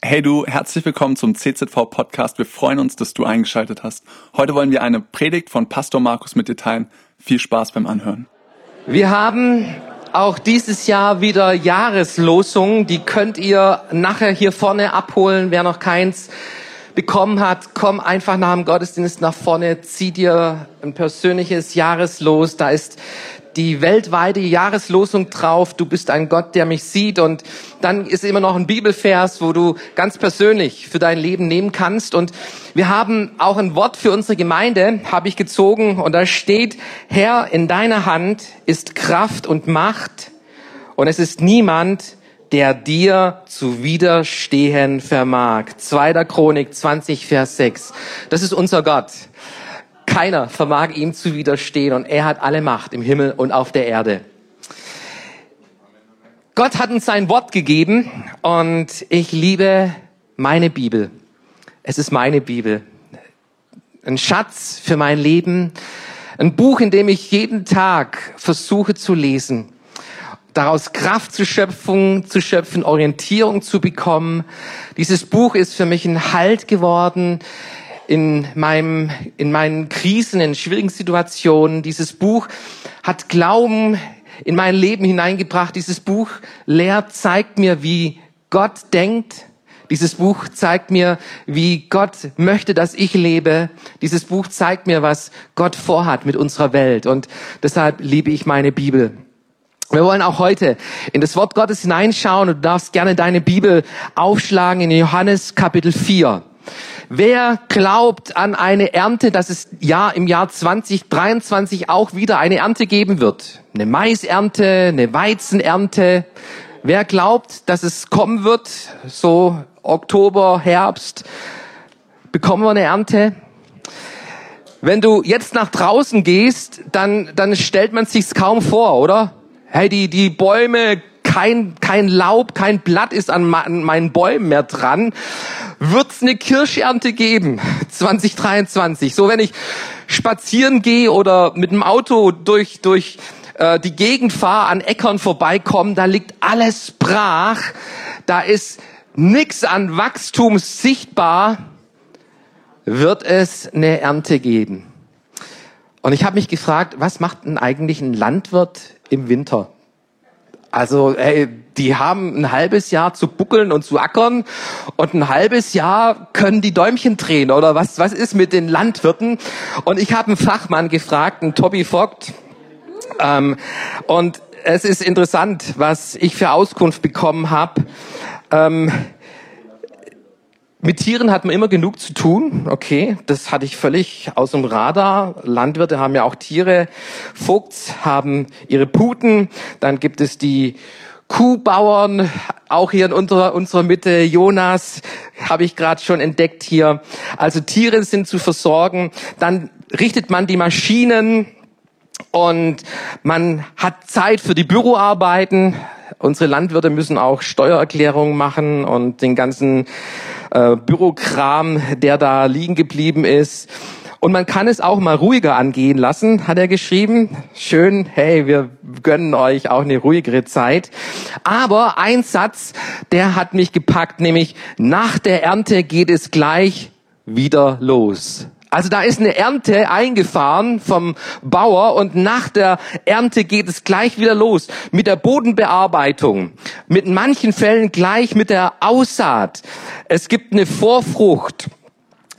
Hey du, herzlich willkommen zum CZV Podcast. Wir freuen uns, dass du eingeschaltet hast. Heute wollen wir eine Predigt von Pastor Markus mit dir teilen. Viel Spaß beim Anhören. Wir haben auch dieses Jahr wieder Jahreslosungen. Die könnt ihr nachher hier vorne abholen. Wer noch keins bekommen hat, komm einfach nach dem Gottesdienst nach vorne, zieh dir ein persönliches Jahreslos. Da ist die weltweite Jahreslosung drauf. Du bist ein Gott, der mich sieht. Und dann ist immer noch ein Bibelvers, wo du ganz persönlich für dein Leben nehmen kannst. Und wir haben auch ein Wort für unsere Gemeinde, habe ich gezogen. Und da steht, Herr, in deiner Hand ist Kraft und Macht. Und es ist niemand, der dir zu widerstehen vermag. Zweiter Chronik 20, Vers 6. Das ist unser Gott. Keiner vermag ihm zu widerstehen und er hat alle Macht im Himmel und auf der Erde. Gott hat uns sein Wort gegeben und ich liebe meine Bibel. Es ist meine Bibel. Ein Schatz für mein Leben. Ein Buch, in dem ich jeden Tag versuche zu lesen. Daraus Kraft zu schöpfen, zu schöpfen, Orientierung zu bekommen. Dieses Buch ist für mich ein Halt geworden in meinem, in meinen Krisen, in schwierigen Situationen. Dieses Buch hat Glauben in mein Leben hineingebracht. Dieses Buch lehrt, zeigt mir, wie Gott denkt. Dieses Buch zeigt mir, wie Gott möchte, dass ich lebe. Dieses Buch zeigt mir, was Gott vorhat mit unserer Welt. Und deshalb liebe ich meine Bibel. Wir wollen auch heute in das Wort Gottes hineinschauen und du darfst gerne deine Bibel aufschlagen in Johannes Kapitel 4. Wer glaubt an eine Ernte, dass es ja im Jahr 2023 auch wieder eine Ernte geben wird? Eine Maisernte, eine Weizenernte. Wer glaubt, dass es kommen wird, so Oktober, Herbst, bekommen wir eine Ernte? Wenn du jetzt nach draußen gehst, dann, dann stellt man sich's kaum vor, oder? Hey, die, die Bäume kein, kein Laub, kein Blatt ist an meinen Bäumen mehr dran. Wird's eine Kirschernte geben 2023? So, wenn ich spazieren gehe oder mit dem Auto durch, durch äh, die Gegend fahre, an Äckern vorbeikomme, da liegt alles brach. Da ist nix an Wachstum sichtbar. Wird es eine Ernte geben? Und ich habe mich gefragt, was macht denn eigentlich ein Landwirt im Winter? Also, ey, die haben ein halbes Jahr zu buckeln und zu ackern und ein halbes Jahr können die Däumchen drehen oder was, was ist mit den Landwirten? Und ich habe einen Fachmann gefragt, einen Tobi Vogt, ähm, und es ist interessant, was ich für Auskunft bekommen habe. Ähm, mit Tieren hat man immer genug zu tun. Okay, das hatte ich völlig aus dem Radar. Landwirte haben ja auch Tiere. Vogts haben ihre Puten. Dann gibt es die Kuhbauern, auch hier in unserer, unserer Mitte. Jonas habe ich gerade schon entdeckt hier. Also Tiere sind zu versorgen. Dann richtet man die Maschinen und man hat Zeit für die Büroarbeiten. Unsere Landwirte müssen auch Steuererklärungen machen und den ganzen äh, Bürokram, der da liegen geblieben ist. Und man kann es auch mal ruhiger angehen lassen, hat er geschrieben. Schön, hey, wir gönnen euch auch eine ruhigere Zeit. Aber ein Satz, der hat mich gepackt, nämlich nach der Ernte geht es gleich wieder los. Also da ist eine Ernte eingefahren vom Bauer und nach der Ernte geht es gleich wieder los mit der Bodenbearbeitung, mit manchen Fällen gleich mit der Aussaat. Es gibt eine Vorfrucht.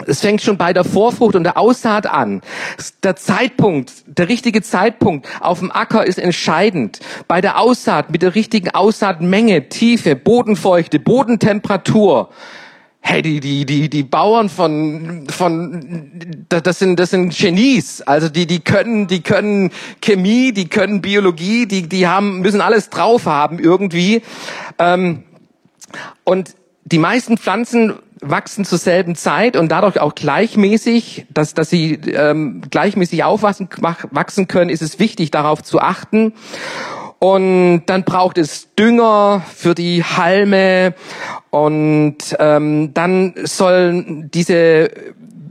Es fängt schon bei der Vorfrucht und der Aussaat an. Der Zeitpunkt, der richtige Zeitpunkt auf dem Acker ist entscheidend. Bei der Aussaat mit der richtigen Aussaatmenge, Tiefe, Bodenfeuchte, Bodentemperatur hey, die, die, die, die Bauern von, von, das sind, das sind Genies. Also die, die können, die können Chemie, die können Biologie, die, die haben, müssen alles drauf haben irgendwie. Ähm, und die meisten Pflanzen wachsen zur selben Zeit und dadurch auch gleichmäßig, dass, dass sie ähm, gleichmäßig aufwachsen wachsen können, ist es wichtig, darauf zu achten. Und dann braucht es Dünger für die Halme und ähm, dann sollen diese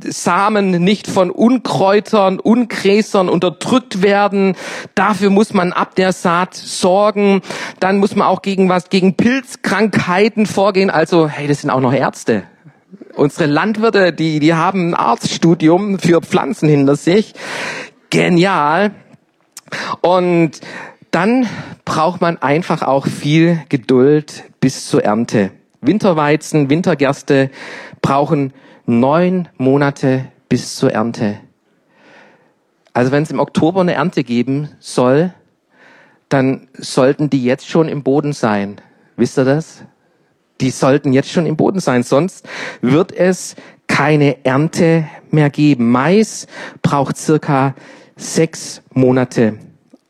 Samen nicht von Unkräutern, Ungräsern unterdrückt werden. Dafür muss man ab der Saat sorgen. Dann muss man auch gegen was, gegen Pilzkrankheiten vorgehen. Also, hey, das sind auch noch Ärzte. Unsere Landwirte, die, die haben ein Arztstudium für Pflanzen hinter sich. Genial. Und dann braucht man einfach auch viel Geduld bis zur Ernte. Winterweizen, Wintergerste brauchen neun Monate bis zur Ernte. Also wenn es im Oktober eine Ernte geben soll, dann sollten die jetzt schon im Boden sein. Wisst ihr das? Die sollten jetzt schon im Boden sein, sonst wird es keine Ernte mehr geben. Mais braucht circa sechs Monate.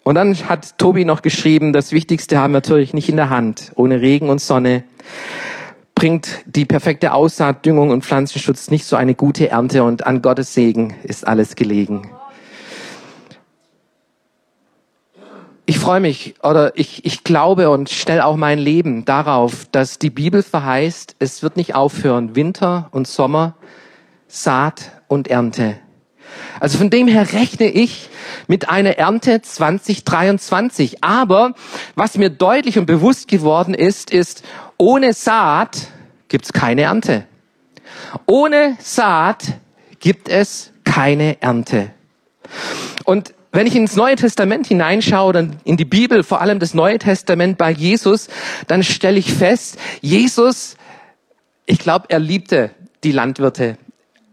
Und dann hat Tobi noch geschrieben, das Wichtigste haben wir natürlich nicht in der Hand. Ohne Regen und Sonne bringt die perfekte Aussaat, Düngung und Pflanzenschutz nicht so eine gute Ernte und an Gottes Segen ist alles gelegen. Ich freue mich oder ich, ich glaube und stelle auch mein Leben darauf, dass die Bibel verheißt, es wird nicht aufhören, Winter und Sommer, Saat und Ernte. Also von dem her rechne ich mit einer Ernte 2023. Aber was mir deutlich und bewusst geworden ist, ist, ohne Saat gibt's keine Ernte. Ohne Saat gibt es keine Ernte. Und wenn ich ins Neue Testament hineinschaue, dann in die Bibel, vor allem das Neue Testament bei Jesus, dann stelle ich fest, Jesus, ich glaube, er liebte die Landwirte.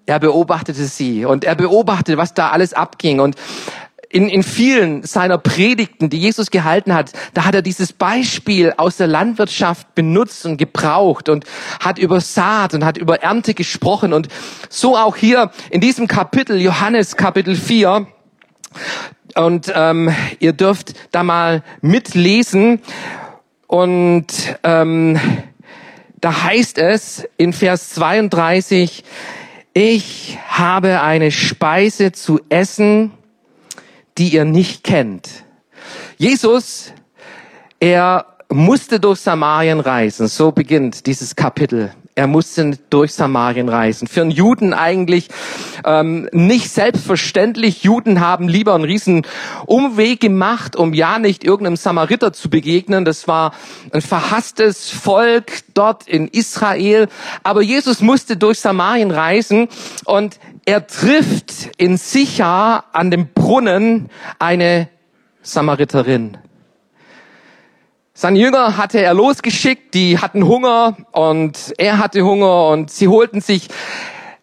Er beobachtete sie und er beobachtete, was da alles abging. Und in, in vielen seiner Predigten, die Jesus gehalten hat, da hat er dieses Beispiel aus der Landwirtschaft benutzt und gebraucht und hat über Saat und hat über Ernte gesprochen. Und so auch hier in diesem Kapitel, Johannes Kapitel 4, und ähm, ihr dürft da mal mitlesen. Und ähm, da heißt es in Vers 32, ich habe eine Speise zu essen, die ihr nicht kennt. Jesus, er musste durch Samarien reisen. So beginnt dieses Kapitel. Er musste durch Samarien reisen. Für einen Juden eigentlich ähm, nicht selbstverständlich. Juden haben lieber einen riesen Umweg gemacht, um ja nicht irgendeinem Samariter zu begegnen. Das war ein verhasstes Volk dort in Israel. Aber Jesus musste durch Samarien reisen und er trifft in Sichar an dem Brunnen eine Samariterin. Seine Jünger hatte er losgeschickt, die hatten Hunger und er hatte Hunger und sie holten sich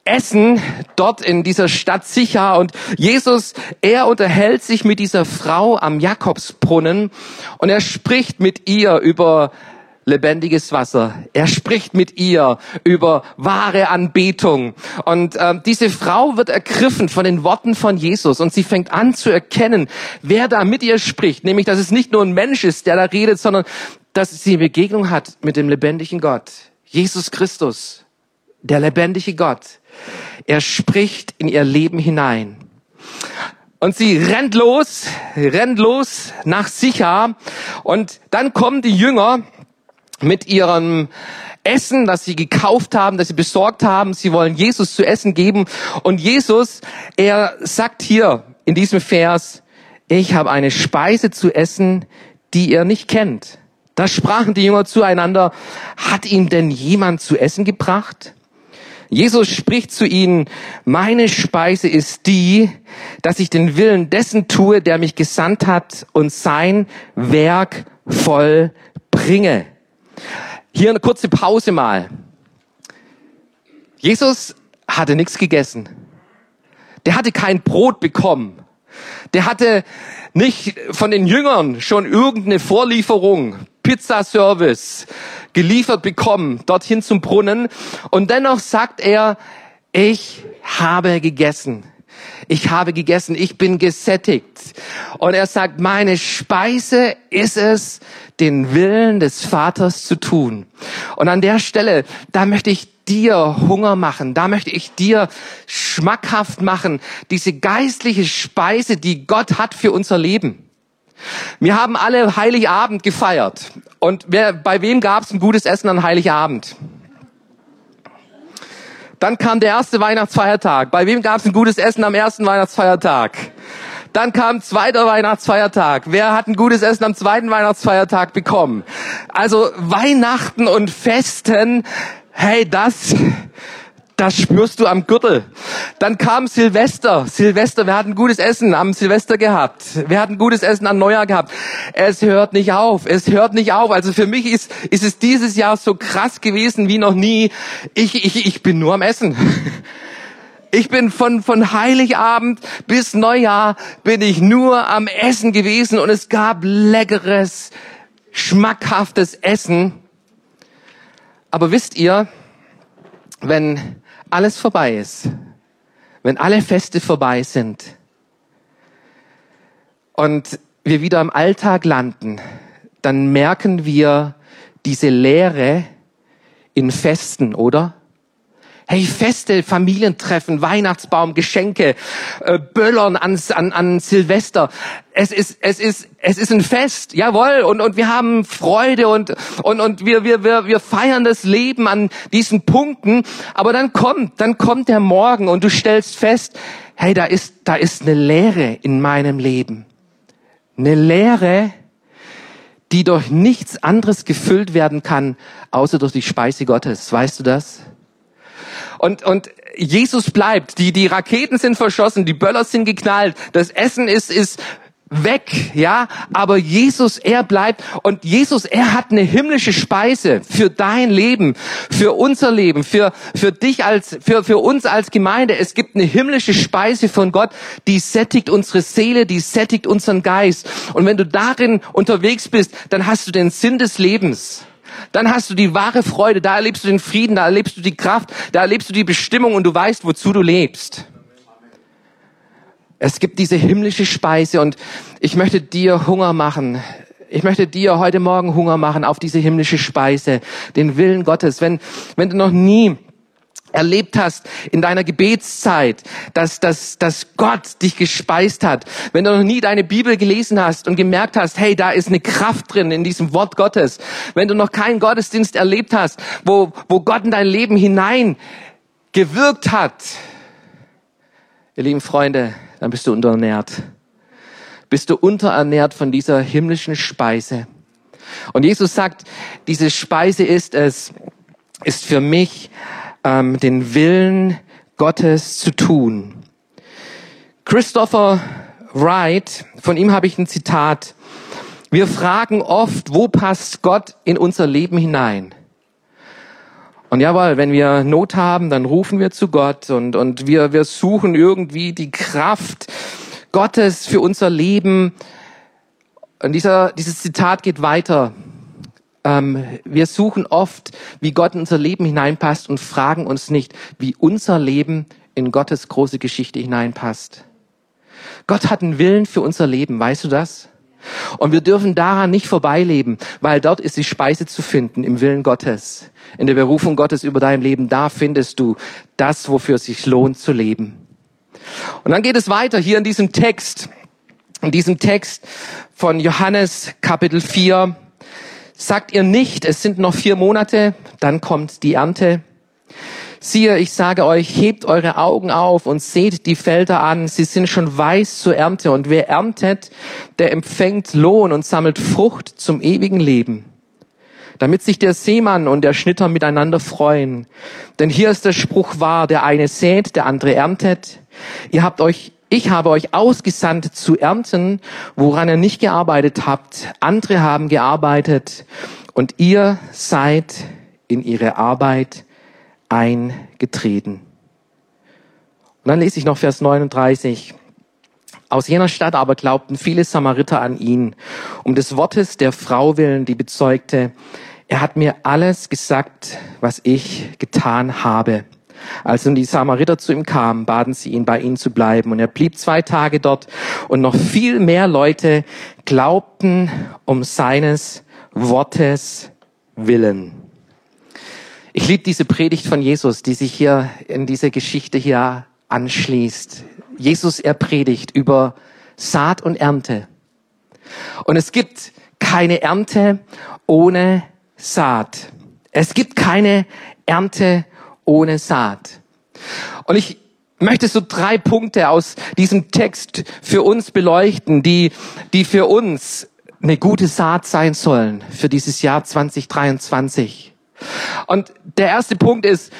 Essen dort in dieser Stadt sicher und Jesus, er unterhält sich mit dieser Frau am Jakobsbrunnen und er spricht mit ihr über lebendiges Wasser. Er spricht mit ihr über wahre Anbetung. Und äh, diese Frau wird ergriffen von den Worten von Jesus und sie fängt an zu erkennen, wer da mit ihr spricht. Nämlich, dass es nicht nur ein Mensch ist, der da redet, sondern dass sie eine Begegnung hat mit dem lebendigen Gott. Jesus Christus, der lebendige Gott. Er spricht in ihr Leben hinein. Und sie rennt los, rennt los nach Sicher. Und dann kommen die Jünger mit ihrem Essen, das sie gekauft haben, das sie besorgt haben. Sie wollen Jesus zu essen geben. Und Jesus, er sagt hier in diesem Vers, ich habe eine Speise zu essen, die ihr nicht kennt. Da sprachen die Jünger zueinander, hat ihm denn jemand zu essen gebracht? Jesus spricht zu ihnen, meine Speise ist die, dass ich den Willen dessen tue, der mich gesandt hat und sein Werk voll bringe. Hier eine kurze Pause mal. Jesus hatte nichts gegessen. Der hatte kein Brot bekommen. Der hatte nicht von den Jüngern schon irgendeine Vorlieferung, Pizzaservice geliefert bekommen, dorthin zum Brunnen. Und dennoch sagt er, ich habe gegessen. Ich habe gegessen, ich bin gesättigt. Und er sagt, meine Speise ist es, den Willen des Vaters zu tun. Und an der Stelle, da möchte ich dir Hunger machen, da möchte ich dir schmackhaft machen, diese geistliche Speise, die Gott hat für unser Leben. Wir haben alle Heiligabend gefeiert. Und wer, bei wem gab es ein gutes Essen an Heiligabend? Dann kam der erste Weihnachtsfeiertag. Bei wem gab es ein gutes Essen am ersten Weihnachtsfeiertag? Dann kam zweiter Weihnachtsfeiertag. Wer hat ein gutes Essen am zweiten Weihnachtsfeiertag bekommen? Also Weihnachten und Festen, hey, das, das spürst du am Gürtel. Dann kam Silvester. Silvester, wir hatten gutes Essen am Silvester gehabt. Wir hatten gutes Essen an Neujahr gehabt. Es hört nicht auf. Es hört nicht auf. Also für mich ist, ist es dieses Jahr so krass gewesen wie noch nie. Ich, ich, ich bin nur am Essen. Ich bin von, von Heiligabend bis Neujahr bin ich nur am Essen gewesen und es gab leckeres, schmackhaftes Essen. Aber wisst ihr, wenn alles vorbei ist, wenn alle Feste vorbei sind und wir wieder im Alltag landen, dann merken wir diese Leere in Festen, oder? Hey, Feste, Familientreffen, Weihnachtsbaum, Geschenke, äh, Böllern an, an, an Silvester. Es ist, es ist, es ist ein Fest, jawohl. Und, und wir haben Freude und, und, und wir, wir, wir, wir feiern das Leben an diesen Punkten. Aber dann kommt, dann kommt der Morgen und du stellst fest, hey, da ist, da ist eine Leere in meinem Leben. Eine Leere, die durch nichts anderes gefüllt werden kann, außer durch die Speise Gottes. Weißt du das? Und, und Jesus bleibt. Die, die Raketen sind verschossen, die Böller sind geknallt, das Essen ist, ist weg, ja, aber Jesus, er bleibt und Jesus, er hat eine himmlische Speise für dein Leben, für unser Leben, für, für dich als, für, für uns als Gemeinde. Es gibt eine himmlische Speise von Gott, die sättigt unsere Seele, die sättigt unseren Geist. Und wenn du darin unterwegs bist, dann hast du den Sinn des Lebens dann hast du die wahre Freude, da erlebst du den Frieden, da erlebst du die Kraft, da erlebst du die Bestimmung und du weißt, wozu du lebst. Es gibt diese himmlische Speise und ich möchte dir Hunger machen. Ich möchte dir heute Morgen Hunger machen auf diese himmlische Speise, den Willen Gottes. Wenn, wenn du noch nie erlebt hast in deiner Gebetszeit, dass, dass, dass Gott dich gespeist hat, wenn du noch nie deine Bibel gelesen hast und gemerkt hast, hey, da ist eine Kraft drin in diesem Wort Gottes, wenn du noch keinen Gottesdienst erlebt hast, wo, wo Gott in dein Leben hinein gewirkt hat, ihr lieben Freunde, dann bist du unterernährt. Bist du unterernährt von dieser himmlischen Speise. Und Jesus sagt, diese Speise ist es, ist für mich ähm, den Willen Gottes zu tun. Christopher Wright, von ihm habe ich ein Zitat. Wir fragen oft, wo passt Gott in unser Leben hinein? Und jawohl, wenn wir Not haben, dann rufen wir zu Gott und, und wir, wir suchen irgendwie die Kraft Gottes für unser Leben. Und dieser, dieses Zitat geht weiter. Ähm, wir suchen oft, wie Gott in unser Leben hineinpasst und fragen uns nicht, wie unser Leben in Gottes große Geschichte hineinpasst. Gott hat einen Willen für unser Leben, weißt du das? Und wir dürfen daran nicht vorbeileben, weil dort ist die Speise zu finden im Willen Gottes, in der Berufung Gottes über dein Leben. Da findest du das, wofür es sich lohnt zu leben. Und dann geht es weiter hier in diesem Text, in diesem Text von Johannes Kapitel 4, Sagt ihr nicht, es sind noch vier Monate, dann kommt die Ernte. Siehe, ich sage euch, hebt eure Augen auf und seht die Felder an, sie sind schon weiß zur Ernte. Und wer erntet, der empfängt Lohn und sammelt Frucht zum ewigen Leben. Damit sich der Seemann und der Schnitter miteinander freuen. Denn hier ist der Spruch wahr, der eine sät, der andere erntet. Ihr habt euch ich habe euch ausgesandt zu ernten, woran ihr nicht gearbeitet habt. Andere haben gearbeitet und ihr seid in ihre Arbeit eingetreten. Und dann lese ich noch Vers 39. Aus jener Stadt aber glaubten viele Samariter an ihn, um des Wortes der Frau willen, die bezeugte, er hat mir alles gesagt, was ich getan habe. Als nun die Samariter zu ihm kamen, baten sie ihn, bei ihnen zu bleiben. Und er blieb zwei Tage dort. Und noch viel mehr Leute glaubten um seines Wortes willen. Ich liebe diese Predigt von Jesus, die sich hier in dieser Geschichte hier anschließt. Jesus, er predigt über Saat und Ernte. Und es gibt keine Ernte ohne Saat. Es gibt keine Ernte ohne Saat. Und ich möchte so drei Punkte aus diesem Text für uns beleuchten, die, die für uns eine gute Saat sein sollen für dieses Jahr 2023. Und der erste Punkt ist,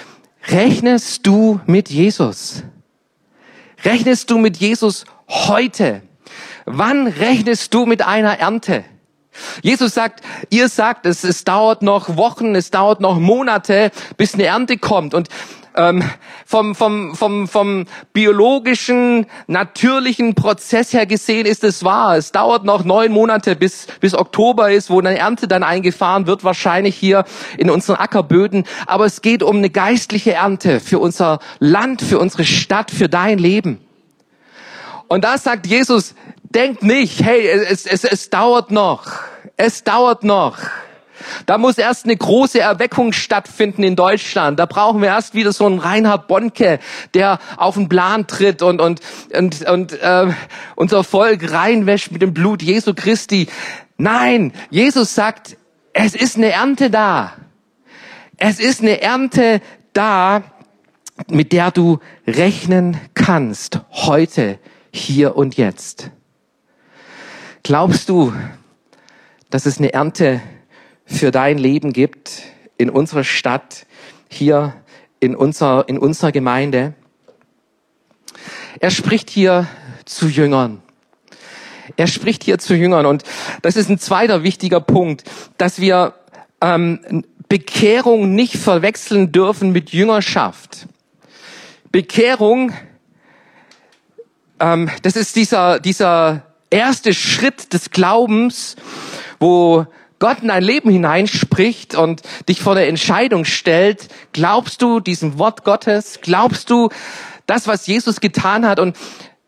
rechnest du mit Jesus? Rechnest du mit Jesus heute? Wann rechnest du mit einer Ernte? Jesus sagt, ihr sagt es, es dauert noch Wochen, es dauert noch Monate, bis eine Ernte kommt. Und ähm, vom, vom, vom, vom biologischen, natürlichen Prozess her gesehen ist es wahr. Es dauert noch neun Monate, bis, bis Oktober ist, wo eine Ernte dann eingefahren wird, wahrscheinlich hier in unseren Ackerböden. Aber es geht um eine geistliche Ernte für unser Land, für unsere Stadt, für dein Leben. Und da sagt Jesus, denkt nicht, hey, es, es, es dauert noch. Es dauert noch. Da muss erst eine große Erweckung stattfinden in Deutschland. Da brauchen wir erst wieder so einen Reinhard Bonke, der auf den Plan tritt und, und, und, und äh, unser Volk reinwäscht mit dem Blut Jesu Christi. Nein, Jesus sagt, es ist eine Ernte da. Es ist eine Ernte da, mit der du rechnen kannst, heute, hier und jetzt. Glaubst du, dass es eine Ernte für dein Leben gibt in unserer Stadt, hier in unserer, in unserer Gemeinde. Er spricht hier zu Jüngern. Er spricht hier zu Jüngern und das ist ein zweiter wichtiger Punkt, dass wir ähm, Bekehrung nicht verwechseln dürfen mit Jüngerschaft. Bekehrung, ähm, das ist dieser, dieser erste Schritt des Glaubens, wo Gott in dein Leben hineinspricht und dich vor der Entscheidung stellt, glaubst du diesem Wort Gottes? Glaubst du das, was Jesus getan hat? Und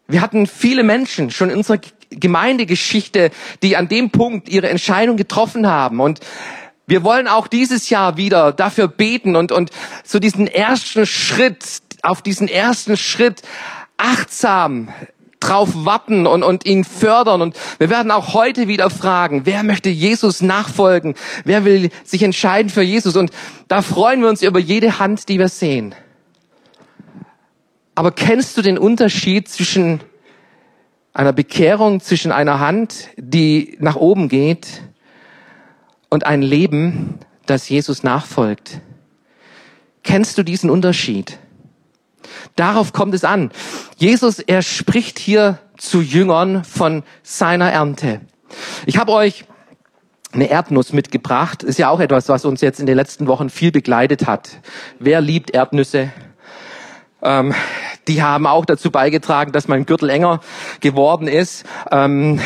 wir hatten viele Menschen schon in unserer Gemeindegeschichte, die an dem Punkt ihre Entscheidung getroffen haben. Und wir wollen auch dieses Jahr wieder dafür beten und, und so diesen ersten Schritt, auf diesen ersten Schritt achtsam drauf warten und, und ihn fördern. Und wir werden auch heute wieder fragen, wer möchte Jesus nachfolgen? Wer will sich entscheiden für Jesus? Und da freuen wir uns über jede Hand, die wir sehen. Aber kennst du den Unterschied zwischen einer Bekehrung, zwischen einer Hand, die nach oben geht und ein Leben, das Jesus nachfolgt? Kennst du diesen Unterschied? Darauf kommt es an. Jesus, er spricht hier zu Jüngern von seiner Ernte. Ich habe euch eine Erdnuss mitgebracht. Ist ja auch etwas, was uns jetzt in den letzten Wochen viel begleitet hat. Wer liebt Erdnüsse? Ähm, die haben auch dazu beigetragen, dass mein Gürtel enger geworden ist. Ähm,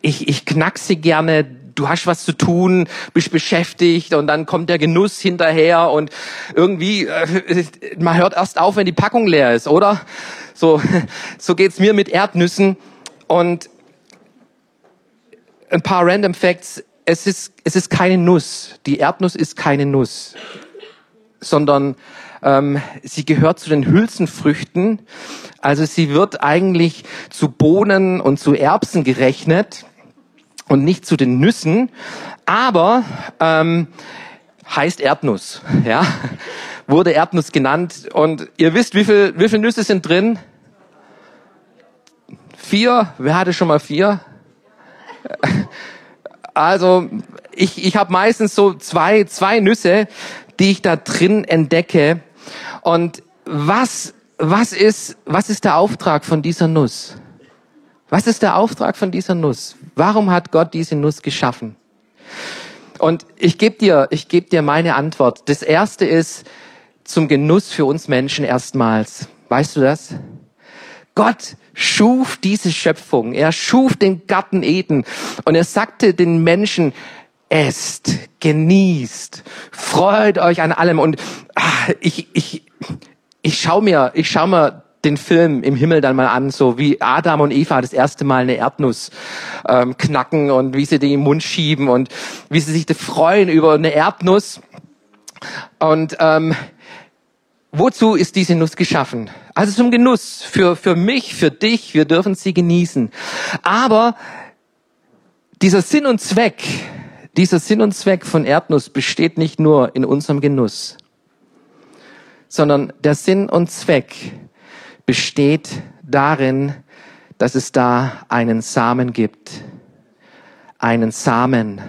ich, ich knack sie gerne du hast was zu tun, bist beschäftigt und dann kommt der Genuss hinterher und irgendwie, äh, man hört erst auf, wenn die Packung leer ist, oder? So, so geht's mir mit Erdnüssen und ein paar Random Facts. Es ist, es ist keine Nuss. Die Erdnuss ist keine Nuss, sondern ähm, sie gehört zu den Hülsenfrüchten. Also sie wird eigentlich zu Bohnen und zu Erbsen gerechnet und nicht zu den Nüssen, aber ähm, heißt Erdnuss, ja, wurde Erdnuss genannt und ihr wisst, wie viel, wie viel Nüsse sind drin? Vier. Wer hatte schon mal vier? Also ich, ich habe meistens so zwei, zwei Nüsse, die ich da drin entdecke. Und was, was, ist, was ist der Auftrag von dieser Nuss? Was ist der Auftrag von dieser Nuss? Warum hat Gott diese Nuss geschaffen? Und ich gebe dir, ich gebe dir meine Antwort. Das erste ist zum Genuss für uns Menschen erstmals. Weißt du das? Gott schuf diese Schöpfung. Er schuf den Garten Eden und er sagte den Menschen, esst, genießt, freut euch an allem. Und ach, ich, ich, ich schau mir, ich schau mir den Film im Himmel dann mal an, so wie Adam und Eva das erste Mal eine Erdnuss ähm, knacken und wie sie die im Mund schieben und wie sie sich freuen über eine Erdnuss. Und ähm, wozu ist diese Nuss geschaffen? Also zum Genuss, für, für mich, für dich, wir dürfen sie genießen. Aber Dieser Sinn und Zweck, dieser Sinn und Zweck von Erdnuss besteht nicht nur in unserem Genuss, sondern der Sinn und Zweck besteht darin, dass es da einen Samen gibt. Einen Samen.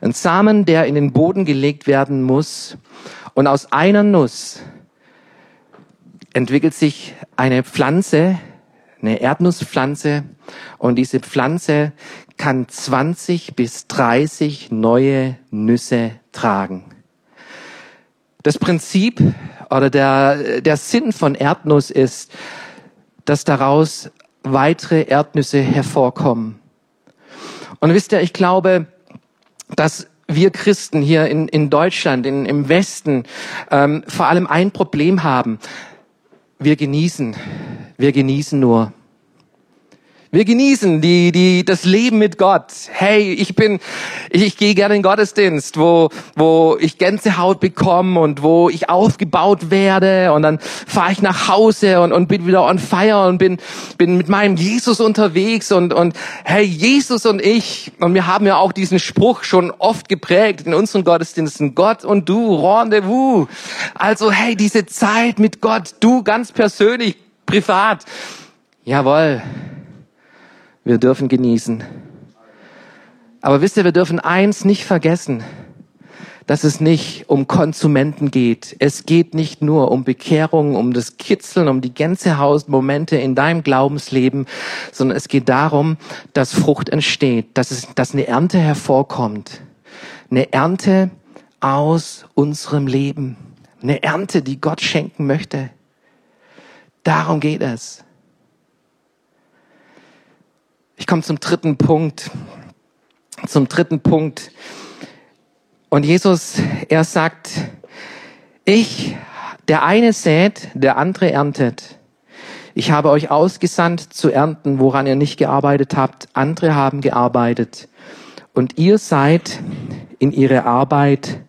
Ein Samen, der in den Boden gelegt werden muss. Und aus einer Nuss entwickelt sich eine Pflanze, eine Erdnusspflanze. Und diese Pflanze kann 20 bis 30 neue Nüsse tragen. Das Prinzip oder der, der Sinn von Erdnuss ist, dass daraus weitere Erdnüsse hervorkommen. Und wisst ihr, ich glaube, dass wir Christen hier in, in Deutschland, in, im Westen, ähm, vor allem ein Problem haben. Wir genießen, wir genießen nur. Wir genießen die, die, das Leben mit Gott. Hey, ich bin, ich, ich gehe gerne in Gottesdienst, wo, wo ich Gänsehaut bekomme und wo ich aufgebaut werde und dann fahre ich nach Hause und, und bin wieder on fire und bin, bin mit meinem Jesus unterwegs und, und hey, Jesus und ich, und wir haben ja auch diesen Spruch schon oft geprägt in unseren Gottesdiensten, Gott und du, Rendezvous. Also hey, diese Zeit mit Gott, du ganz persönlich, privat. Jawohl, wir dürfen genießen. Aber wisst ihr, wir dürfen eins nicht vergessen, dass es nicht um Konsumenten geht. Es geht nicht nur um Bekehrung, um das Kitzeln, um die Gänsehausmomente in deinem Glaubensleben, sondern es geht darum, dass Frucht entsteht, dass, es, dass eine Ernte hervorkommt. Eine Ernte aus unserem Leben. Eine Ernte, die Gott schenken möchte. Darum geht es. Ich komme zum dritten Punkt. Zum dritten Punkt. Und Jesus, er sagt, ich, der eine sät, der andere erntet. Ich habe euch ausgesandt zu ernten, woran ihr nicht gearbeitet habt. Andere haben gearbeitet. Und ihr seid in ihre Arbeit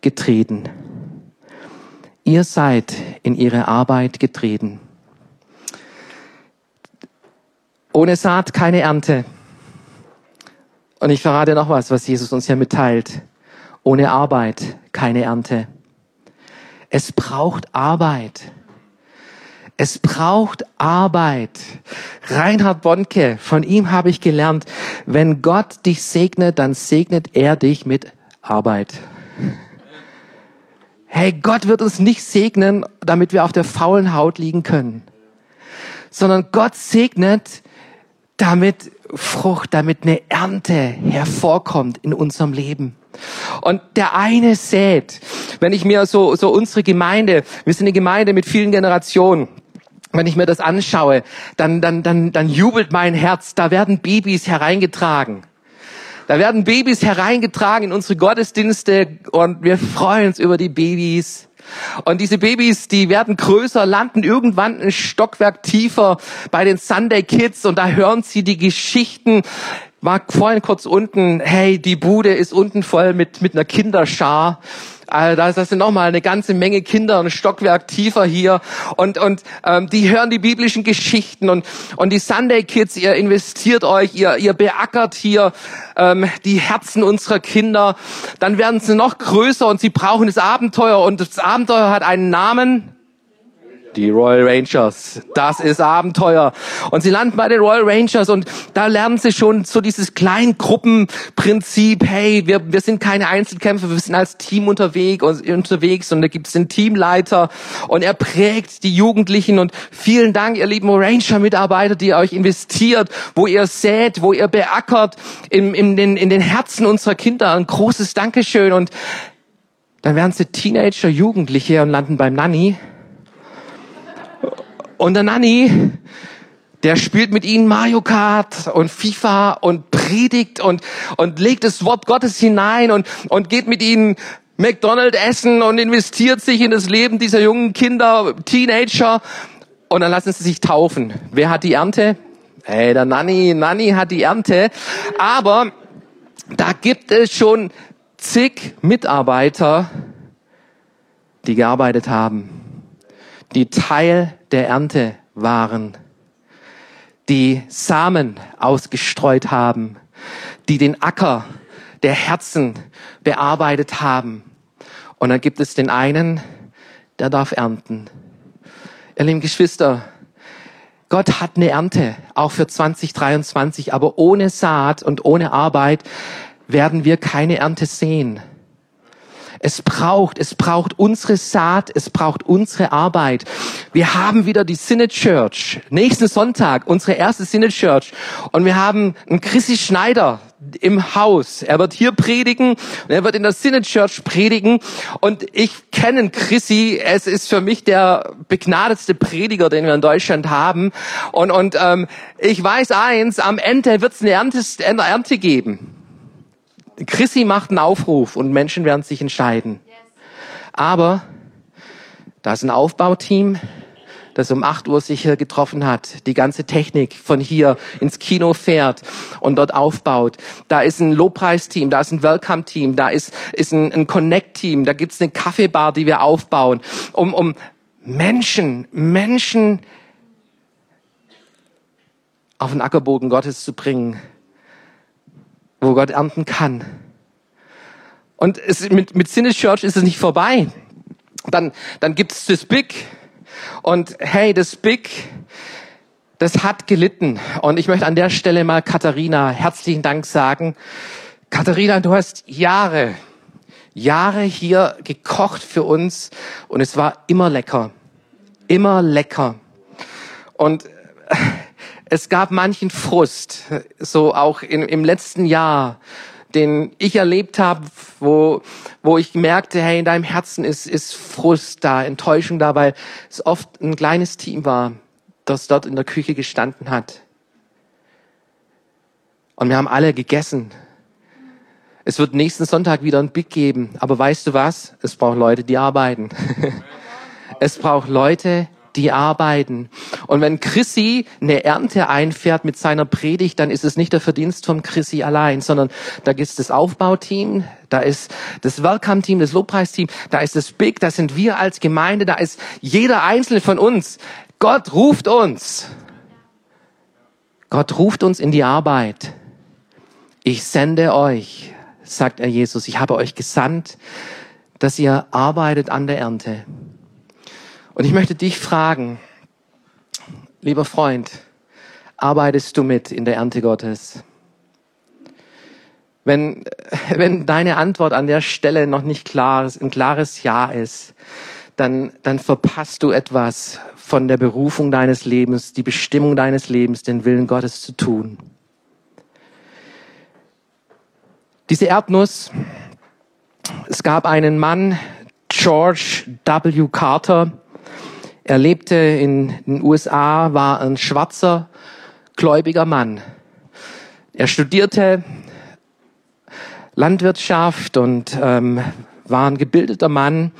getreten. Ihr seid in ihre Arbeit getreten. Ohne Saat keine Ernte. Und ich verrate noch was, was Jesus uns hier mitteilt. Ohne Arbeit keine Ernte. Es braucht Arbeit. Es braucht Arbeit. Reinhard Bonke, von ihm habe ich gelernt, wenn Gott dich segnet, dann segnet er dich mit Arbeit. Hey, Gott wird uns nicht segnen, damit wir auf der faulen Haut liegen können, sondern Gott segnet, damit Frucht, damit eine Ernte hervorkommt in unserem Leben. Und der eine sät, wenn ich mir so, so unsere Gemeinde, wir sind eine Gemeinde mit vielen Generationen, wenn ich mir das anschaue, dann, dann, dann, dann jubelt mein Herz, da werden Babys hereingetragen. Da werden Babys hereingetragen in unsere Gottesdienste und wir freuen uns über die Babys. Und diese Babys, die werden größer, landen irgendwann ein Stockwerk tiefer bei den Sunday Kids und da hören sie die Geschichten. War vorhin kurz unten, hey, die Bude ist unten voll mit, mit einer Kinderschar. Da sind nochmal eine ganze Menge Kinder, ein Stockwerk tiefer hier. Und, und ähm, die hören die biblischen Geschichten. Und, und die Sunday Kids, ihr investiert euch, ihr, ihr beackert hier ähm, die Herzen unserer Kinder. Dann werden sie noch größer und sie brauchen das Abenteuer. Und das Abenteuer hat einen Namen. Die Royal Rangers. Das ist Abenteuer. Und sie landen bei den Royal Rangers und da lernen sie schon so dieses Kleingruppenprinzip. Hey, wir, wir sind keine Einzelkämpfer, wir sind als Team unterwegs, unterwegs und da gibt es den Teamleiter und er prägt die Jugendlichen und vielen Dank, ihr lieben Ranger-Mitarbeiter, die ihr euch investiert, wo ihr sät, wo ihr beackert in, in, den, in den Herzen unserer Kinder. Ein großes Dankeschön und dann werden sie Teenager, Jugendliche und landen beim Nanny und der Nanny, der spielt mit ihnen Mario Kart und FIFA und predigt und, und legt das Wort Gottes hinein und, und geht mit ihnen McDonald's essen und investiert sich in das Leben dieser jungen Kinder, Teenager. Und dann lassen sie sich taufen. Wer hat die Ernte? Hey, der Nanny, Nanny hat die Ernte. Aber da gibt es schon zig Mitarbeiter, die gearbeitet haben die Teil der Ernte waren, die Samen ausgestreut haben, die den Acker der Herzen bearbeitet haben. Und dann gibt es den einen, der darf ernten. Ihr lieben Geschwister, Gott hat eine Ernte, auch für 2023, aber ohne Saat und ohne Arbeit werden wir keine Ernte sehen. Es braucht, es braucht unsere Saat, es braucht unsere Arbeit. Wir haben wieder die Synod Church. Nächsten Sonntag, unsere erste Synod Church. Und wir haben einen Chrissy Schneider im Haus. Er wird hier predigen er wird in der Synod Church predigen. Und ich kenne Chrissy. Es ist für mich der begnadetste Prediger, den wir in Deutschland haben. Und, und ähm, ich weiß eins, am Ende wird es eine Ernte, eine Ernte geben. Chrissy macht einen Aufruf und Menschen werden sich entscheiden. Aber da ist ein Aufbauteam, das um 8 Uhr sich hier getroffen hat, die ganze Technik von hier ins Kino fährt und dort aufbaut. Da ist ein Lobpreisteam, da ist ein Welcome-Team, da ist, ist ein, ein Connect-Team, da gibt's eine Kaffeebar, die wir aufbauen, um, um Menschen, Menschen auf den Ackerboden Gottes zu bringen wo Gott ernten kann. Und es, mit, mit Sinnes Church ist es nicht vorbei. Dann, dann gibt's das Big. Und hey, das Big, das hat gelitten. Und ich möchte an der Stelle mal Katharina herzlichen Dank sagen. Katharina, du hast Jahre, Jahre hier gekocht für uns und es war immer lecker. Immer lecker. Und es gab manchen Frust, so auch in, im letzten Jahr, den ich erlebt habe, wo, wo ich merkte, hey, in deinem Herzen ist, ist Frust da, Enttäuschung da, weil es oft ein kleines Team war, das dort in der Küche gestanden hat. Und wir haben alle gegessen. Es wird nächsten Sonntag wieder ein Big geben. Aber weißt du was? Es braucht Leute, die arbeiten. es braucht Leute, die arbeiten. Und wenn Chrissy eine Ernte einfährt mit seiner Predigt, dann ist es nicht der Verdienst von Chrissy allein, sondern da es das Aufbauteam, da ist das Welcome-Team, das Lobpreisteam, da ist das Big, da sind wir als Gemeinde, da ist jeder einzelne von uns. Gott ruft uns. Gott ruft uns in die Arbeit. Ich sende euch, sagt er Jesus. Ich habe euch gesandt, dass ihr arbeitet an der Ernte. Und ich möchte dich fragen, lieber Freund, arbeitest du mit in der Ernte Gottes? Wenn, wenn deine Antwort an der Stelle noch nicht klar ist, ein klares Ja ist, dann, dann verpasst du etwas von der Berufung deines Lebens, die Bestimmung deines Lebens, den Willen Gottes zu tun. Diese Erdnuss, es gab einen Mann, George W. Carter, er lebte in den USA, war ein schwarzer, gläubiger Mann. Er studierte Landwirtschaft und ähm, war ein gebildeter Mann.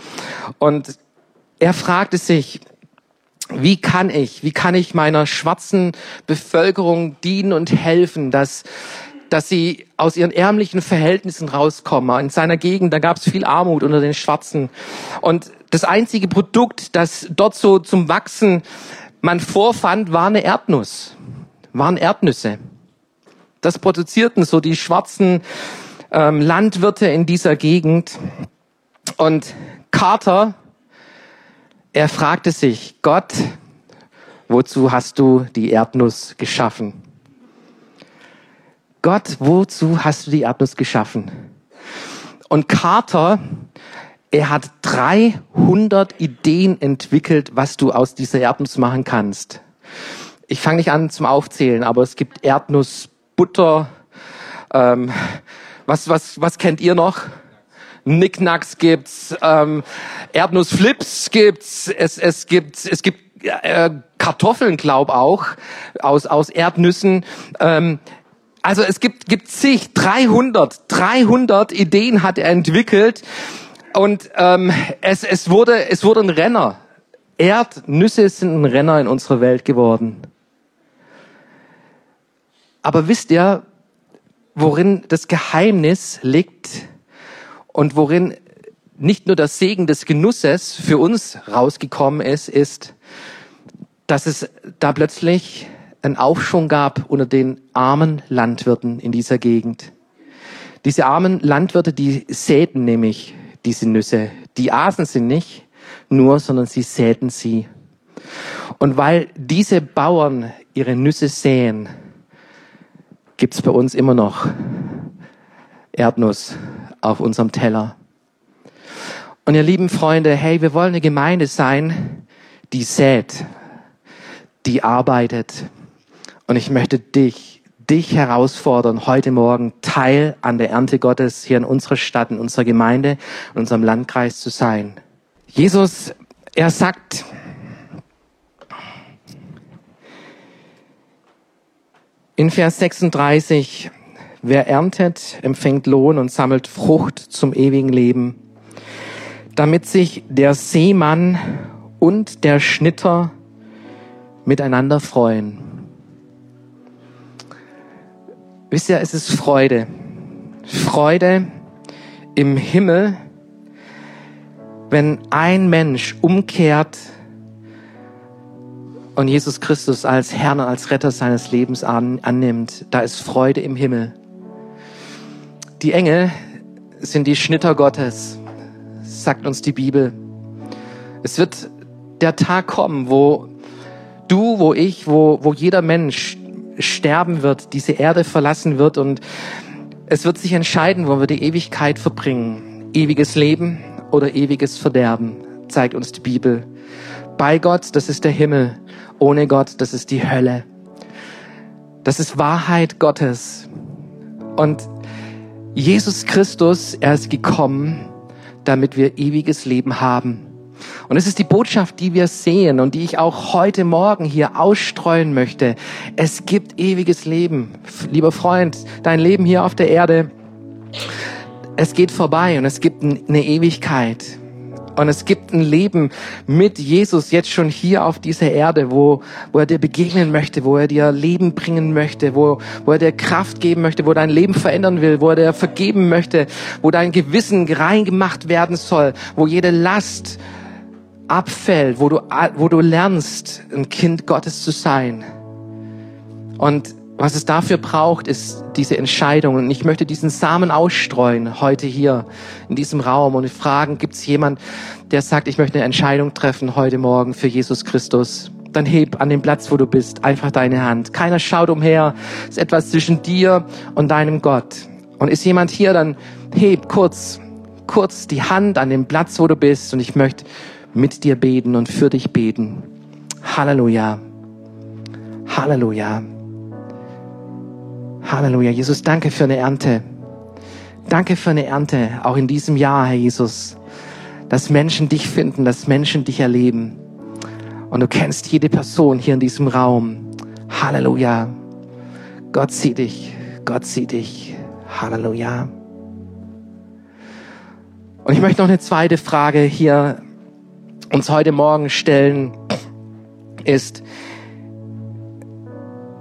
Und er fragte sich, wie kann ich, wie kann ich meiner schwarzen Bevölkerung dienen und helfen, dass, dass sie aus ihren ärmlichen Verhältnissen rauskommen. In seiner Gegend, da gab es viel Armut unter den Schwarzen. Und das einzige Produkt, das dort so zum Wachsen man vorfand, war eine Erdnuss, waren Erdnüsse. Das produzierten so die schwarzen ähm, Landwirte in dieser Gegend. Und Carter, er fragte sich, Gott, wozu hast du die Erdnuss geschaffen? Gott, wozu hast du die Erdnuss geschaffen? Und Carter, er hat 300 Ideen entwickelt, was du aus dieser Erdnuss machen kannst. Ich fange nicht an zum Aufzählen, aber es gibt Erdnussbutter. Ähm, was, was, was kennt ihr noch? Nicknacks gibt's, ähm, Erdnussflips gibt's, es, es gibt, es gibt äh, Kartoffeln, glaub auch, aus, aus Erdnüssen. Ähm, also es gibt, gibt zig, 300, 300 Ideen hat er entwickelt und ähm, es, es, wurde, es wurde ein Renner. Erdnüsse sind ein Renner in unserer Welt geworden. Aber wisst ihr, worin das Geheimnis liegt und worin nicht nur das Segen des Genusses für uns rausgekommen ist, ist, dass es da plötzlich einen Aufschwung gab unter den armen Landwirten in dieser Gegend. Diese armen Landwirte, die säten nämlich diese Nüsse. Die aßen sie nicht nur, sondern sie säten sie. Und weil diese Bauern ihre Nüsse säen, gibt's bei uns immer noch Erdnuss auf unserem Teller. Und ihr lieben Freunde, hey, wir wollen eine Gemeinde sein, die sät, die arbeitet. Und ich möchte dich, dich herausfordern, heute Morgen Teil an der Ernte Gottes hier in unserer Stadt, in unserer Gemeinde, in unserem Landkreis zu sein. Jesus, er sagt, in Vers 36, wer erntet, empfängt Lohn und sammelt Frucht zum ewigen Leben damit sich der Seemann und der Schnitter miteinander freuen. Wisst ihr, es ist Freude. Freude im Himmel, wenn ein Mensch umkehrt und Jesus Christus als Herrn und als Retter seines Lebens an, annimmt. Da ist Freude im Himmel. Die Engel sind die Schnitter Gottes sagt uns die Bibel. Es wird der Tag kommen, wo du, wo ich, wo, wo jeder Mensch sterben wird, diese Erde verlassen wird und es wird sich entscheiden, wo wir die Ewigkeit verbringen. Ewiges Leben oder ewiges Verderben, zeigt uns die Bibel. Bei Gott, das ist der Himmel. Ohne Gott, das ist die Hölle. Das ist Wahrheit Gottes. Und Jesus Christus, er ist gekommen, damit wir ewiges Leben haben. Und es ist die Botschaft, die wir sehen und die ich auch heute Morgen hier ausstreuen möchte. Es gibt ewiges Leben. Lieber Freund, dein Leben hier auf der Erde, es geht vorbei und es gibt eine Ewigkeit. Und es gibt ein Leben mit Jesus jetzt schon hier auf dieser Erde, wo, wo er dir begegnen möchte, wo er dir Leben bringen möchte, wo, wo er dir Kraft geben möchte, wo dein Leben verändern will, wo er dir vergeben möchte, wo dein Gewissen rein gemacht werden soll, wo jede Last abfällt, wo du, wo du lernst, ein Kind Gottes zu sein. Und was es dafür braucht, ist diese Entscheidung. Und ich möchte diesen Samen ausstreuen heute hier in diesem Raum und fragen, gibt es jemand, der sagt, ich möchte eine Entscheidung treffen heute Morgen für Jesus Christus? Dann heb an dem Platz, wo du bist, einfach deine Hand. Keiner schaut umher. Es ist etwas zwischen dir und deinem Gott. Und ist jemand hier, dann heb kurz, kurz die Hand an dem Platz, wo du bist. Und ich möchte mit dir beten und für dich beten. Halleluja. Halleluja. Halleluja. Jesus, danke für eine Ernte. Danke für eine Ernte, auch in diesem Jahr, Herr Jesus, dass Menschen dich finden, dass Menschen dich erleben. Und du kennst jede Person hier in diesem Raum. Halleluja. Gott sieht dich. Gott sieht dich. Halleluja. Und ich möchte noch eine zweite Frage hier uns heute Morgen stellen, ist,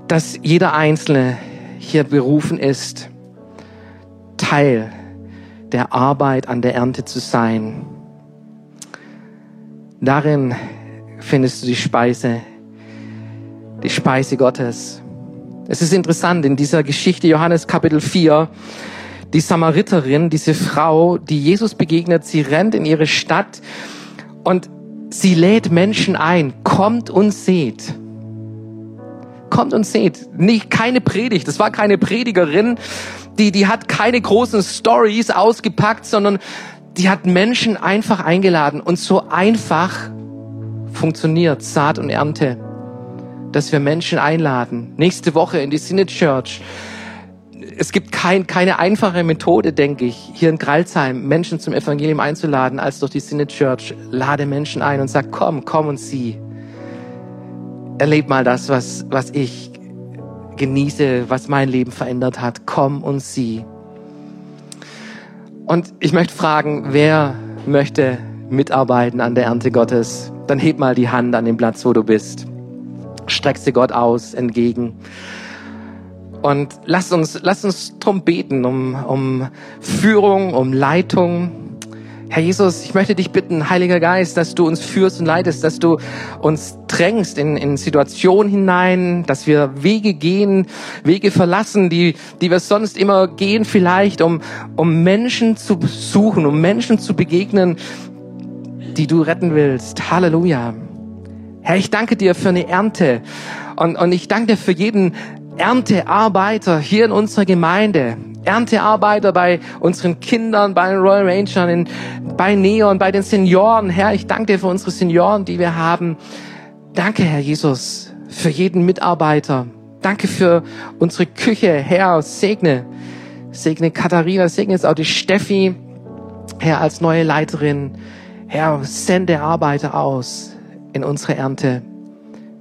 dass jeder Einzelne hier berufen ist, Teil der Arbeit an der Ernte zu sein. Darin findest du die Speise, die Speise Gottes. Es ist interessant, in dieser Geschichte Johannes Kapitel 4, die Samariterin, diese Frau, die Jesus begegnet, sie rennt in ihre Stadt und sie lädt Menschen ein, kommt und seht kommt und seht. Nicht, keine Predigt. Das war keine Predigerin. Die, die hat keine großen Stories ausgepackt, sondern die hat Menschen einfach eingeladen. Und so einfach funktioniert Saat und Ernte, dass wir Menschen einladen. Nächste Woche in die Synod Church. Es gibt kein, keine einfache Methode, denke ich, hier in Gralsheim Menschen zum Evangelium einzuladen, als durch die Synod Church. Lade Menschen ein und sag, komm, komm und sieh erleb mal das, was, was ich genieße, was mein Leben verändert hat. Komm und sieh. Und ich möchte fragen, wer möchte mitarbeiten an der Ernte Gottes? Dann heb mal die Hand an den Platz, wo du bist. Streckst dir Gott aus, entgegen. Und lass uns, lass uns drum beten, um, um Führung, um Leitung. Herr Jesus, ich möchte dich bitten, Heiliger Geist, dass du uns führst und leitest, dass du uns drängst in, in Situationen hinein, dass wir Wege gehen, Wege verlassen, die, die wir sonst immer gehen vielleicht, um, um Menschen zu besuchen, um Menschen zu begegnen, die du retten willst. Halleluja. Herr, ich danke dir für eine Ernte und, und ich danke dir für jeden Erntearbeiter hier in unserer Gemeinde. Erntearbeiter bei unseren Kindern, bei den Royal Rangers, in, bei Neon, bei den Senioren. Herr, ich danke dir für unsere Senioren, die wir haben. Danke, Herr Jesus, für jeden Mitarbeiter. Danke für unsere Küche, Herr, segne. Segne Katharina, segne jetzt auch die Steffi, Herr, als neue Leiterin. Herr, sende Arbeiter aus in unsere Ernte.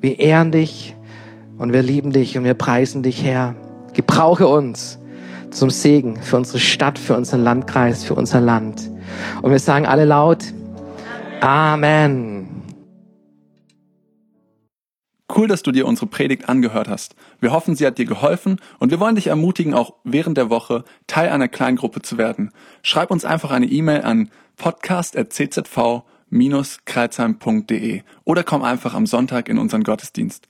Wir ehren dich und wir lieben dich und wir preisen dich, Herr. Gebrauche uns zum Segen für unsere Stadt, für unseren Landkreis, für unser Land. Und wir sagen alle laut, Amen. Cool, dass du dir unsere Predigt angehört hast. Wir hoffen, sie hat dir geholfen und wir wollen dich ermutigen, auch während der Woche Teil einer Kleingruppe zu werden. Schreib uns einfach eine E-Mail an podcast.czv-kreuzheim.de oder komm einfach am Sonntag in unseren Gottesdienst.